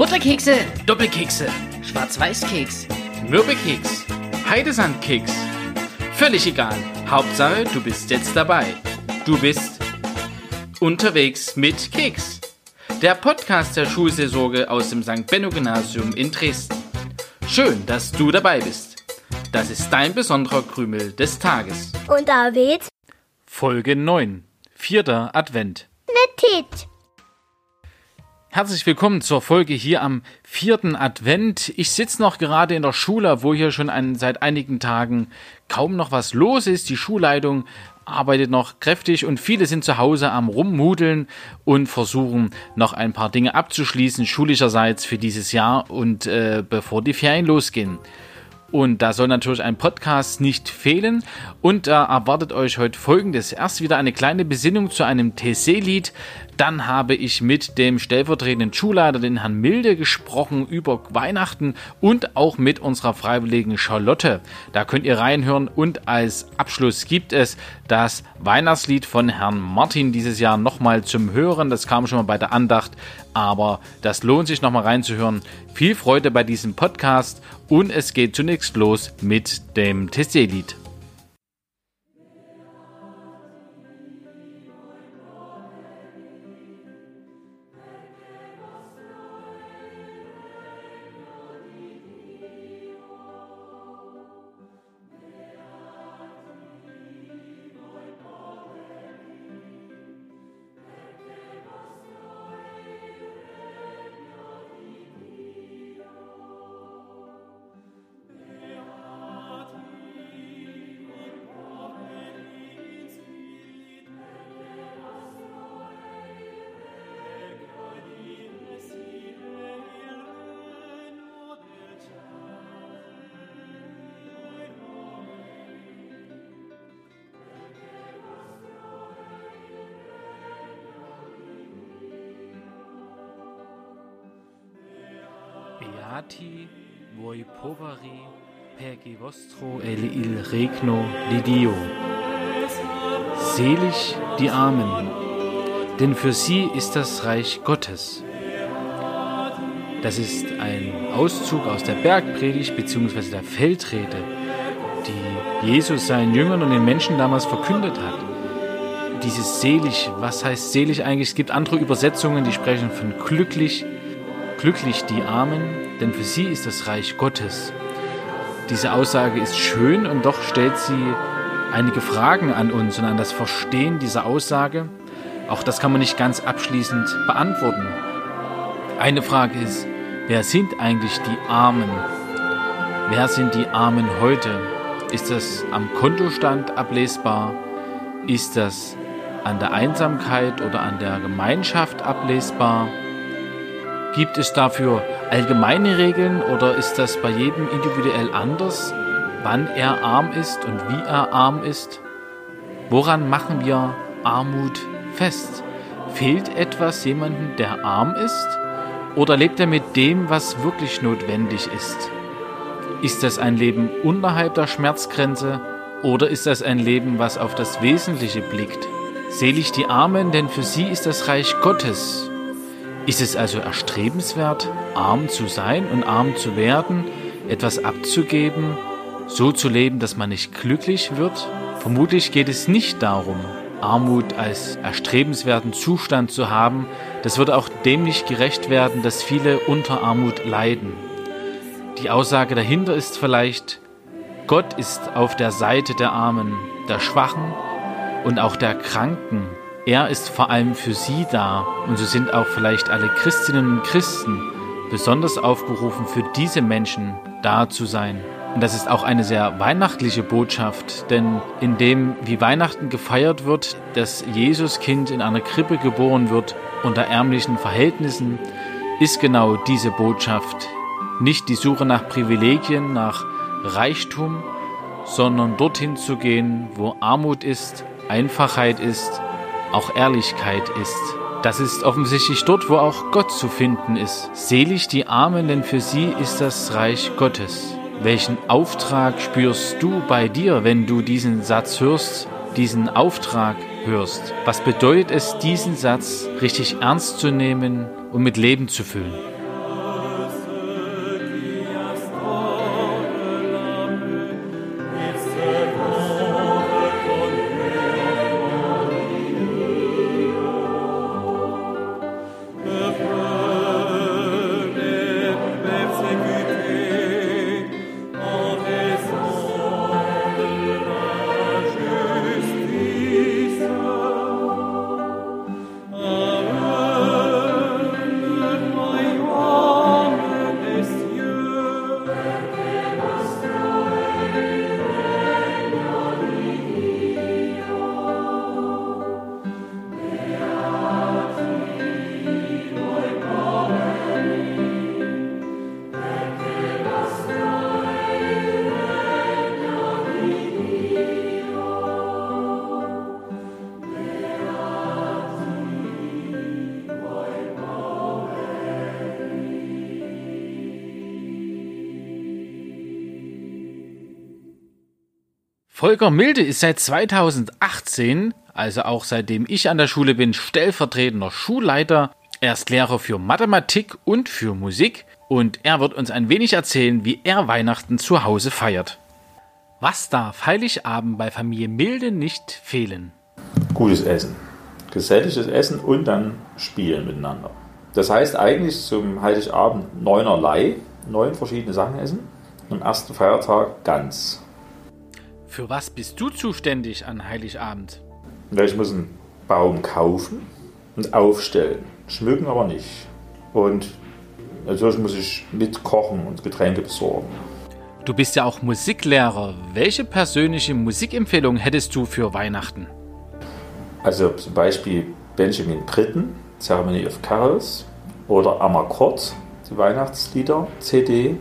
Butterkekse, Doppelkekse, Schwarz-Weiß-Keks, Mürbekeks, Heidesandkeks. Völlig egal. Hauptsache, du bist jetzt dabei. Du bist unterwegs mit Keks. Der Podcast der Schulseelsorge aus dem St. Benno Gymnasium in Dresden. Schön, dass du dabei bist. Das ist dein besonderer Krümel des Tages. Und David Folge 9. Vierter Advent. mit Tit. Herzlich willkommen zur Folge hier am vierten Advent. Ich sitze noch gerade in der Schule, wo hier schon ein, seit einigen Tagen kaum noch was los ist. Die Schulleitung arbeitet noch kräftig und viele sind zu Hause am Rummudeln und versuchen noch ein paar Dinge abzuschließen, schulischerseits für dieses Jahr und äh, bevor die Ferien losgehen. Und da soll natürlich ein Podcast nicht fehlen. Und da erwartet euch heute folgendes. Erst wieder eine kleine Besinnung zu einem TC-Lied. Dann habe ich mit dem stellvertretenden Schulleiter, den Herrn Milde, gesprochen über Weihnachten und auch mit unserer freiwilligen Charlotte. Da könnt ihr reinhören. Und als Abschluss gibt es das Weihnachtslied von Herrn Martin dieses Jahr nochmal zum Hören. Das kam schon mal bei der Andacht. Aber das lohnt sich nochmal reinzuhören. Viel Freude bei diesem Podcast und es geht zunächst los mit dem TC-Lied. Beati voi poveri pergi vostro el il regno di Dio. Selig die Armen, denn für sie ist das Reich Gottes. Das ist ein Auszug aus der Bergpredigt bzw. der Feldrede, die Jesus seinen Jüngern und den Menschen damals verkündet hat. Dieses selig, was heißt selig eigentlich? Es gibt andere Übersetzungen, die sprechen von glücklich, glücklich die Armen, denn für sie ist das Reich Gottes. Diese Aussage ist schön und doch stellt sie einige Fragen an uns und an das Verstehen dieser Aussage. Auch das kann man nicht ganz abschließend beantworten. Eine Frage ist, wer sind eigentlich die Armen? Wer sind die Armen heute? Ist das am Kontostand ablesbar? Ist das an der Einsamkeit oder an der Gemeinschaft ablesbar? Gibt es dafür allgemeine Regeln oder ist das bei jedem individuell anders, wann er arm ist und wie er arm ist? Woran machen wir Armut fest? Fehlt etwas jemandem, der arm ist? Oder lebt er mit dem, was wirklich notwendig ist? Ist das ein Leben unterhalb der Schmerzgrenze oder ist das ein Leben, was auf das Wesentliche blickt? Selig die Armen, denn für sie ist das Reich Gottes. Ist es also erstrebenswert, arm zu sein und arm zu werden, etwas abzugeben, so zu leben, dass man nicht glücklich wird? Vermutlich geht es nicht darum, Armut als erstrebenswerten Zustand zu haben. Das würde auch dem nicht gerecht werden, dass viele unter Armut leiden. Die Aussage dahinter ist vielleicht, Gott ist auf der Seite der Armen, der Schwachen und auch der Kranken. Er ist vor allem für sie da und so sind auch vielleicht alle Christinnen und Christen besonders aufgerufen, für diese Menschen da zu sein. Und das ist auch eine sehr weihnachtliche Botschaft, denn in dem, wie Weihnachten gefeiert wird, dass Jesuskind in einer Krippe geboren wird unter ärmlichen Verhältnissen, ist genau diese Botschaft. Nicht die Suche nach Privilegien, nach Reichtum, sondern dorthin zu gehen, wo Armut ist, Einfachheit ist, auch Ehrlichkeit ist. Das ist offensichtlich dort, wo auch Gott zu finden ist. Selig die Armen, denn für sie ist das Reich Gottes. Welchen Auftrag spürst du bei dir, wenn du diesen Satz hörst, diesen Auftrag hörst? Was bedeutet es, diesen Satz richtig ernst zu nehmen und mit Leben zu füllen? Volker Milde ist seit 2018, also auch seitdem ich an der Schule bin, stellvertretender Schulleiter. Er ist Lehrer für Mathematik und für Musik und er wird uns ein wenig erzählen, wie er Weihnachten zu Hause feiert. Was darf Heiligabend bei Familie Milde nicht fehlen? Gutes Essen. Geselliges Essen und dann Spielen miteinander. Das heißt eigentlich zum Heiligabend neunerlei, neun verschiedene Sachen essen. Am ersten Feiertag ganz. Für was bist du zuständig an Heiligabend? Ich muss einen Baum kaufen und aufstellen. Schmücken aber nicht. Und natürlich muss ich mitkochen und Getränke besorgen. Du bist ja auch Musiklehrer. Welche persönliche Musikempfehlung hättest du für Weihnachten? Also zum Beispiel Benjamin Britten, Ceremony of Carols oder Amakord, die Weihnachtslieder, CD.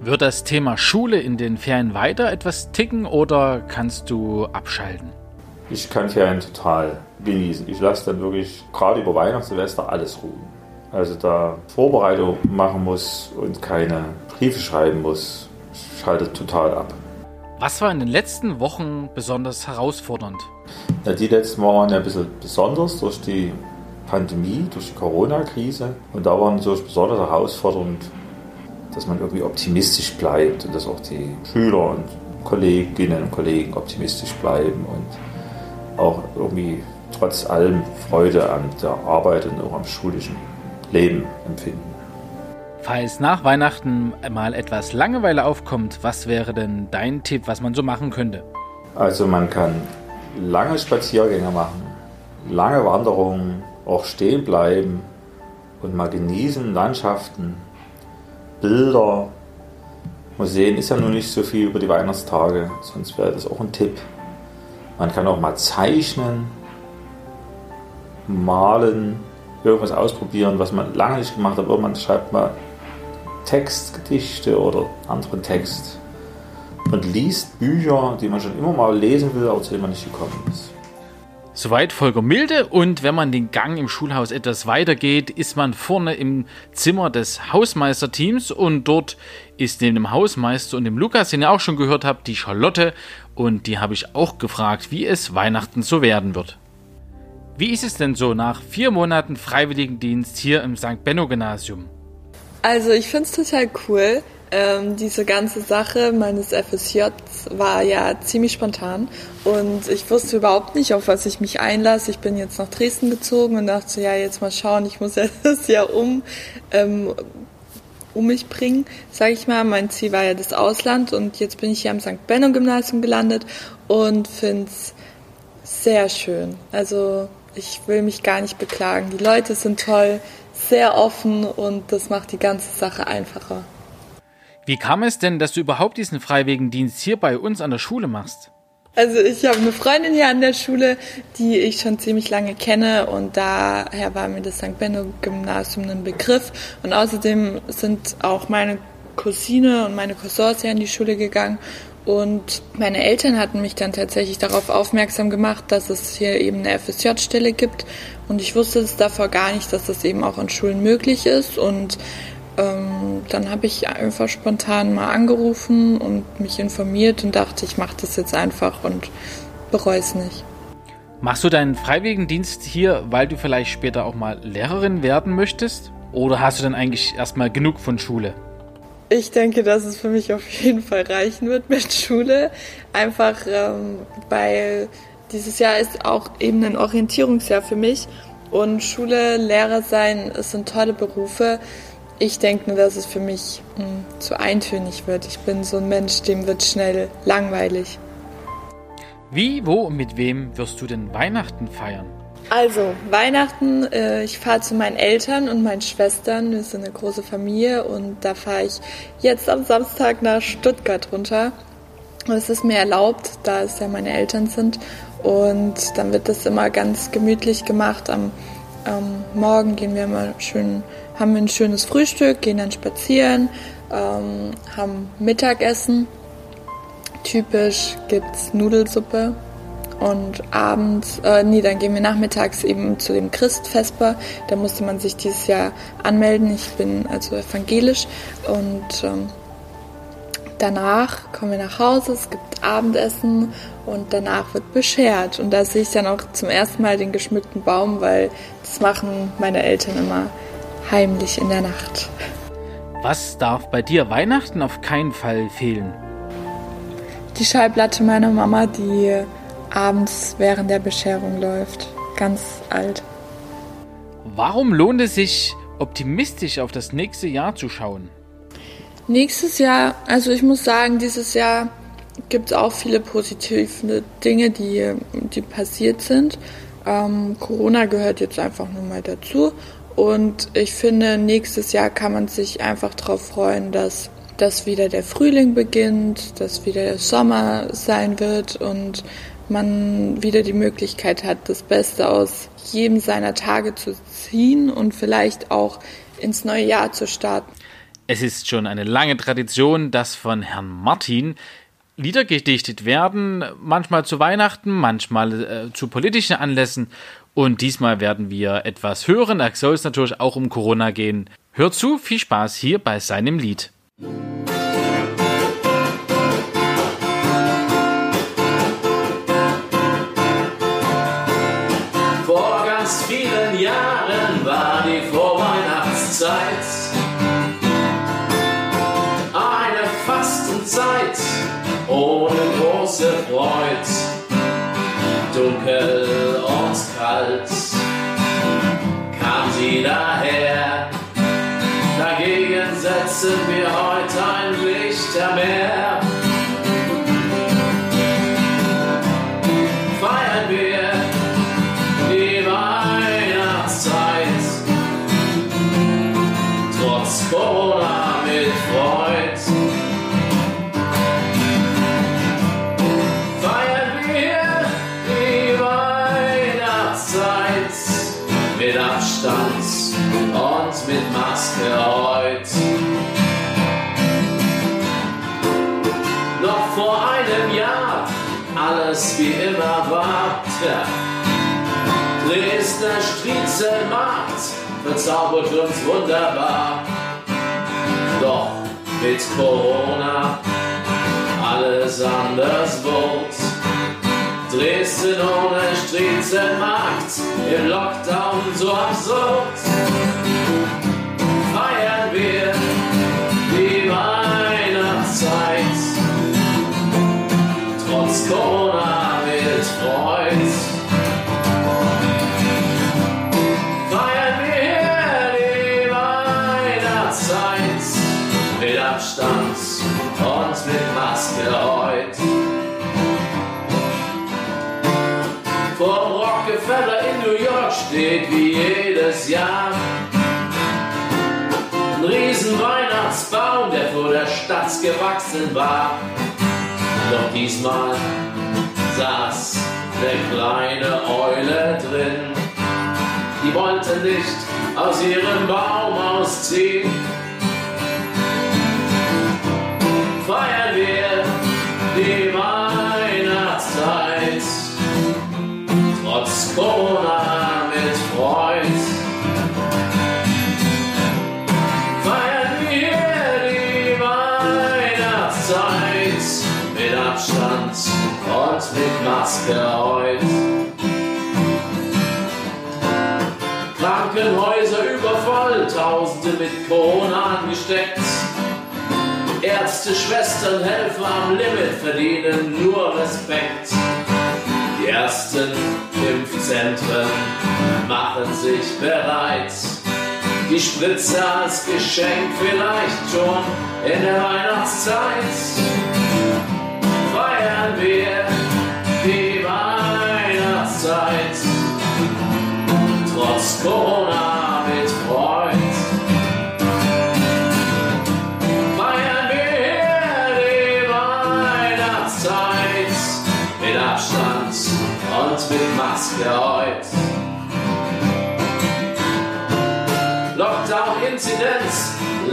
Wird das Thema Schule in den Ferien weiter etwas ticken oder kannst du abschalten? Ich kann Ferien total genießen. Ich lasse dann wirklich gerade über Weihnachten, Silvester alles ruhen. Also da Vorbereitung machen muss und keine Briefe schreiben muss, schaltet total ab. Was war in den letzten Wochen besonders herausfordernd? Ja, die letzten Wochen waren ja ein bisschen besonders durch die Pandemie, durch die Corona-Krise. Und da waren natürlich besonders herausfordernd, dass man irgendwie optimistisch bleibt und dass auch die Schüler und Kolleginnen und Kollegen optimistisch bleiben und auch irgendwie trotz allem Freude an der Arbeit und auch am schulischen Leben empfinden. Falls nach Weihnachten mal etwas Langeweile aufkommt, was wäre denn dein Tipp, was man so machen könnte? Also man kann lange Spaziergänge machen, lange Wanderungen, auch stehen bleiben und mal genießen, Landschaften, Bilder. Museen ist ja nur nicht so viel über die Weihnachtstage, sonst wäre das auch ein Tipp. Man kann auch mal zeichnen, malen, irgendwas ausprobieren, was man lange nicht gemacht hat, man schreibt mal Textgedichte oder anderen Text und liest Bücher, die man schon immer mal lesen will, aber zu denen man nicht gekommen ist. Soweit Volker Milde und wenn man den Gang im Schulhaus etwas weiter geht, ist man vorne im Zimmer des Hausmeisterteams und dort ist neben dem Hausmeister und dem Lukas, den ihr auch schon gehört habt, die Charlotte und die habe ich auch gefragt, wie es Weihnachten so werden wird. Wie ist es denn so nach vier Monaten Freiwilligendienst hier im St. Benno Gymnasium? Also ich finde es total cool. Ähm, diese ganze Sache meines FSJs war ja ziemlich spontan und ich wusste überhaupt nicht, auf was ich mich einlasse. Ich bin jetzt nach Dresden gezogen und dachte, ja, jetzt mal schauen, ich muss ja das Jahr um, ähm, um mich bringen, sage ich mal. Mein Ziel war ja das Ausland und jetzt bin ich hier am St. Benno Gymnasium gelandet und finde es sehr schön. Also ich will mich gar nicht beklagen. Die Leute sind toll, sehr offen und das macht die ganze Sache einfacher. Wie kam es denn, dass du überhaupt diesen Freiwilligendienst hier bei uns an der Schule machst? Also ich habe eine Freundin hier an der Schule, die ich schon ziemlich lange kenne und daher war mir das St. Benno Gymnasium ein Begriff und außerdem sind auch meine Cousine und meine Cousins hier an die Schule gegangen und meine Eltern hatten mich dann tatsächlich darauf aufmerksam gemacht, dass es hier eben eine FSJ-Stelle gibt. Und ich wusste es davor gar nicht, dass das eben auch an Schulen möglich ist. Und ähm, dann habe ich einfach spontan mal angerufen und mich informiert und dachte, ich mache das jetzt einfach und bereue es nicht. Machst du deinen Freiwilligendienst hier, weil du vielleicht später auch mal Lehrerin werden möchtest? Oder hast du dann eigentlich erstmal genug von Schule? Ich denke, dass es für mich auf jeden Fall reichen wird mit Schule. Einfach ähm, weil dieses Jahr ist auch eben ein Orientierungsjahr für mich. Und Schule, Lehrer sein, es sind tolle Berufe. Ich denke nur, dass es für mich mh, hm, zu eintönig wird. Ich bin so ein Mensch, dem wird schnell langweilig. Wie, wo und mit wem wirst du denn Weihnachten feiern? Also, Weihnachten, äh, ich fahre zu meinen Eltern und meinen Schwestern. Wir sind eine große Familie und da fahre ich jetzt am Samstag nach Stuttgart runter. Es ist mir erlaubt, da es ja meine Eltern sind. Und dann wird das immer ganz gemütlich gemacht. Am, am Morgen gehen wir immer schön, haben wir ein schönes Frühstück, gehen dann spazieren, ähm, haben Mittagessen. Typisch gibt's Nudelsuppe und abends, äh, nee, dann gehen wir nachmittags eben zu dem Christfesper. Da musste man sich dieses Jahr anmelden. Ich bin also evangelisch und ähm, danach kommen wir nach Hause, es gibt Abendessen und danach wird beschert. Und da sehe ich dann auch zum ersten Mal den geschmückten Baum, weil das machen meine Eltern immer heimlich in der Nacht. Was darf bei dir Weihnachten auf keinen Fall fehlen? Die Schallplatte meiner Mama, die abends während der Bescherung läuft. Ganz alt. Warum lohnt es sich, optimistisch auf das nächste Jahr zu schauen? Nächstes Jahr, also ich muss sagen, dieses Jahr gibt es auch viele positive Dinge, die, die passiert sind. Ähm, Corona gehört jetzt einfach nur mal dazu. Und ich finde, nächstes Jahr kann man sich einfach darauf freuen, dass, dass wieder der Frühling beginnt, dass wieder der Sommer sein wird und man wieder die Möglichkeit hat, das Beste aus jedem seiner Tage zu ziehen und vielleicht auch ins neue Jahr zu starten. Es ist schon eine lange Tradition, dass von Herrn Martin Lieder gedichtet werden, manchmal zu Weihnachten, manchmal äh, zu politischen Anlässen. Und diesmal werden wir etwas hören. Da soll es natürlich auch um Corona gehen. Hört zu, viel Spaß hier bei seinem Lied. Große. Dunkel und kalt kam sie daher. Dagegen setzen wir heute ein Lichtermeer. Dresdner Striezelmarkt verzaubert uns wunderbar. Doch mit Corona alles anders wird. Dresden ohne Striezelmarkt, im Lockdown so absurd. Feiern wir die Weihnachtszeit, trotz Corona Und mit Maske heut. Vor Rockefeller in New York steht wie jedes Jahr ein riesen Weihnachtsbaum, der vor der Stadt gewachsen war. Doch diesmal saß eine kleine Eule drin. Die wollte nicht aus ihrem Baum ausziehen. Feiern wir die Weihnachtszeit, trotz Corona mit Freud. Feiern wir die Weihnachtszeit mit Abstand und mit Maske heut. Krankenhäuser übervoll, Tausende mit Corona angesteckt. Ärzte, Schwestern, Helfer am Limit verdienen nur Respekt. Die ersten Impfzentren machen sich bereit. Die Spritze als Geschenk vielleicht schon in der Weihnachtszeit.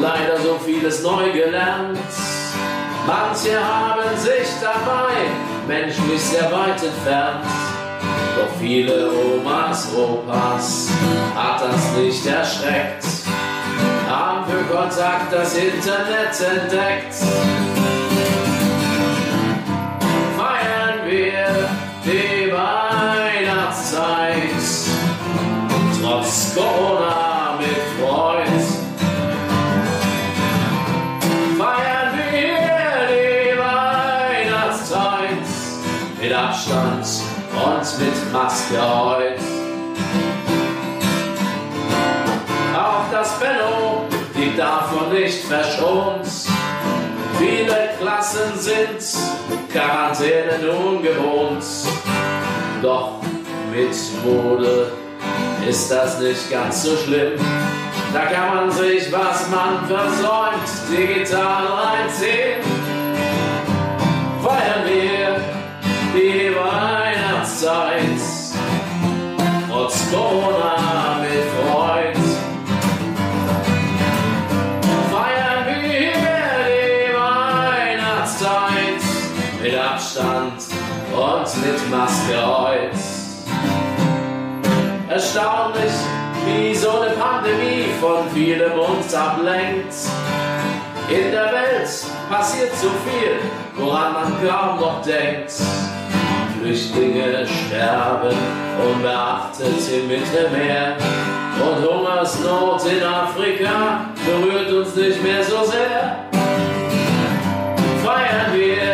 leider so vieles neu gelernt. Manche haben sich dabei menschlich sehr weit entfernt. Doch viele Omas, Opas hat das nicht erschreckt. Haben für Kontakt das Internet entdeckt. Feiern wir die Weihnachtszeit trotz Corona. Mit Maske heute. Auch das Benno blieb davon nicht verschont. Viele Klassen sind Quarantäne nun gewohnt. Doch mit Mode ist das nicht ganz so schlimm. Da kann man sich, was man versäumt, digital reinziehen. Feiern wir die Weihnachtszeit, trotz Corona mit Freud. Feiern wir die Weihnachtszeit mit Abstand und mit Maske heute. Erstaunlich, wie so eine Pandemie von vielem uns ablenkt. In der Welt passiert so viel, woran man kaum noch denkt. Flüchtlinge sterben unbeachtet im Mittelmeer. Und Hungersnot in Afrika berührt uns nicht mehr so sehr. Feiern wir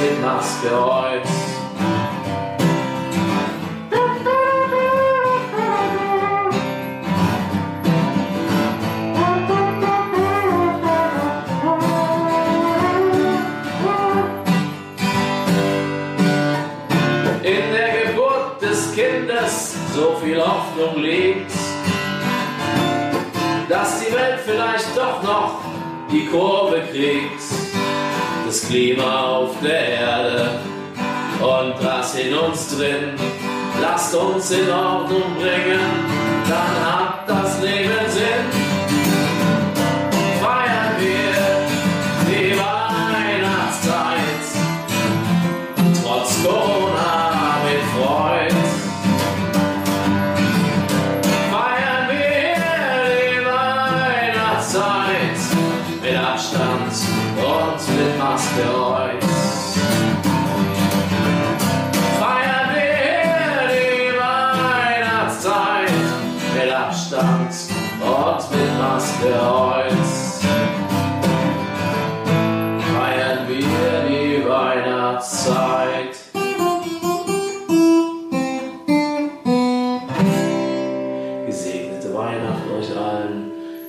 mit Maske heute. Klima auf der Erde. Und das in uns drin, lasst uns in Ordnung bringen,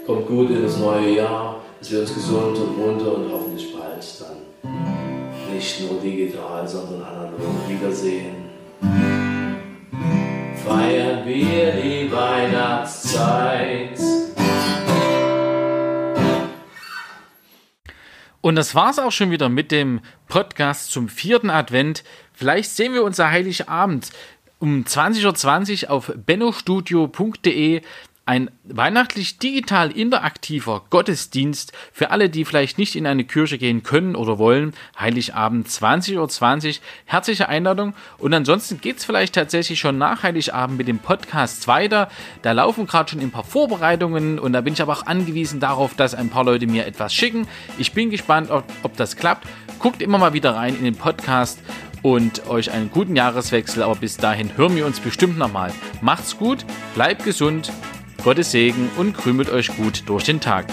Kommt gut in das neue Jahr, dass wir uns gesund und munter und hoffentlich bald dann nicht nur digital, sondern analog wiedersehen. Feiern wir die Weihnachtszeit. Und das war's auch schon wieder mit dem Podcast zum vierten Advent. Vielleicht sehen wir uns am Heiligabend um 20.20 Uhr auf bennostudio.de. Ein weihnachtlich digital interaktiver Gottesdienst für alle, die vielleicht nicht in eine Kirche gehen können oder wollen. Heiligabend 20.20 Uhr. Herzliche Einladung. Und ansonsten geht's vielleicht tatsächlich schon nach Heiligabend mit dem Podcast weiter. Da laufen gerade schon ein paar Vorbereitungen und da bin ich aber auch angewiesen darauf, dass ein paar Leute mir etwas schicken. Ich bin gespannt, ob, ob das klappt. Guckt immer mal wieder rein in den Podcast und euch einen guten Jahreswechsel. Aber bis dahin hören wir uns bestimmt nochmal. Macht's gut, bleibt gesund, Gottes Segen und krümelt euch gut durch den Tag.